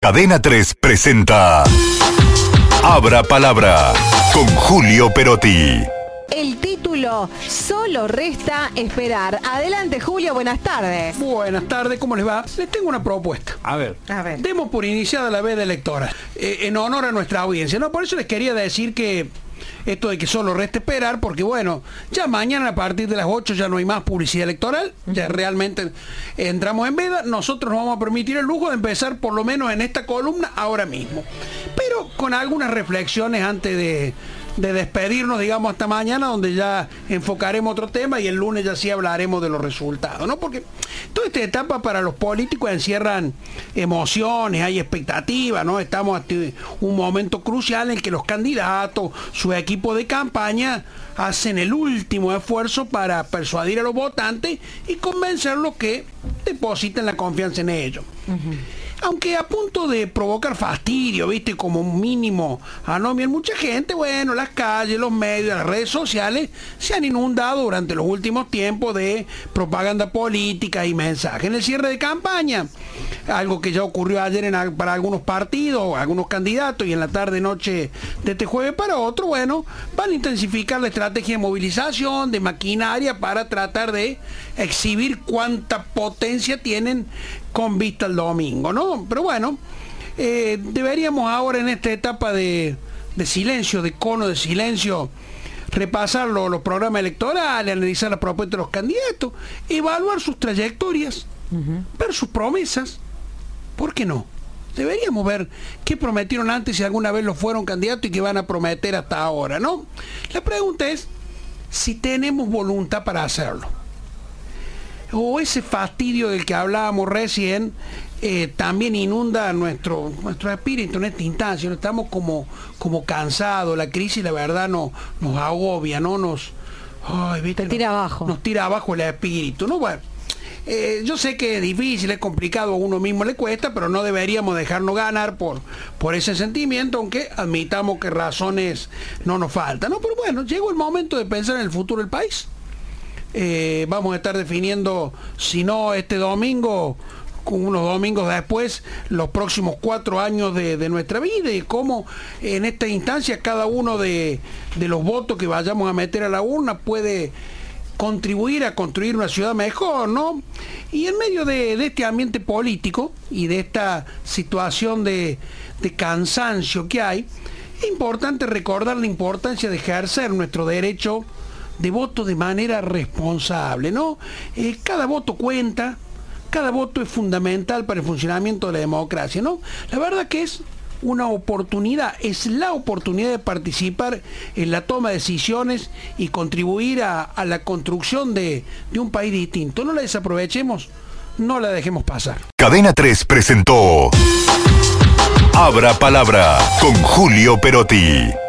Cadena 3 presenta Abra Palabra con Julio Perotti. El título Solo resta esperar. Adelante, Julio, buenas tardes. Buenas tardes, ¿cómo les va? Les tengo una propuesta. A ver. A ver. Demos por iniciada la veda electoral, eh, en honor a nuestra audiencia. No, por eso les quería decir que esto de que solo resta esperar, porque bueno, ya mañana a partir de las 8 ya no hay más publicidad electoral, ya realmente entramos en veda, nosotros nos vamos a permitir el lujo de empezar por lo menos en esta columna ahora mismo. Con algunas reflexiones antes de, de despedirnos, digamos, hasta mañana, donde ya enfocaremos otro tema y el lunes ya sí hablaremos de los resultados, ¿no? Porque toda esta etapa para los políticos encierran emociones, hay expectativas, ¿no? Estamos ante un momento crucial en que los candidatos, su equipo de campaña, hacen el último esfuerzo para persuadir a los votantes y convencerlos que depositen la confianza en ellos aunque a punto de provocar fastidio, viste, como un mínimo anomia mucha gente, bueno, las calles, los medios, las redes sociales se han inundado durante los últimos tiempos de propaganda política y mensajes. En el cierre de campaña, algo que ya ocurrió ayer para algunos partidos, algunos candidatos, y en la tarde noche de este jueves para otro, bueno, van a intensificar la estrategia de movilización, de maquinaria, para tratar de exhibir cuánta potencia tienen con vista al domingo, ¿no? Pero bueno, eh, deberíamos ahora en esta etapa de, silencio, de cono de silencio, repasar los programas electorales, analizar las propuestas de los candidatos, evaluar sus trayectorias, ver sus promesas. ¿Por qué no? Deberíamos ver qué prometieron antes si alguna vez lo fueron candidatos y qué van a prometer hasta ahora, ¿no? La pregunta es si tenemos voluntad para hacerlo o ese fastidio del que hablábamos recién eh, también inunda nuestro, nuestro espíritu en esta instancia. Estamos como, como cansados, la crisis la verdad no, nos agobia, ¿no? Nos, tira abajo. Nos tira abajo el espíritu, ¿no? Bueno, eh, yo sé que es difícil, es complicado, a uno mismo le cuesta, pero no deberíamos dejarnos ganar por, por ese sentimiento, aunque admitamos que razones no nos faltan, ¿no? Pero bueno, llegó el momento de pensar en el futuro del país. Eh, vamos a estar definiendo, si no este domingo, unos domingos después, los próximos cuatro años de, nuestra vida y cómo en esta instancia cada uno de, los votos que vayamos a meter a la urna puede contribuir a construir una ciudad mejor, ¿no? Y en medio de, este ambiente político y de esta situación de, de cansancio que hay, es importante recordar la importancia de ejercer nuestro derecho de voto de manera responsable, ¿no? Eh, cada voto cuenta, cada voto es fundamental para el funcionamiento de la democracia, ¿no? La verdad que es una oportunidad, es la oportunidad de participar en la toma de decisiones y contribuir a, la construcción de, de un país distinto. No la desaprovechemos, no la dejemos pasar. Cadena 3 presentó Abra Palabra con Julio Perotti.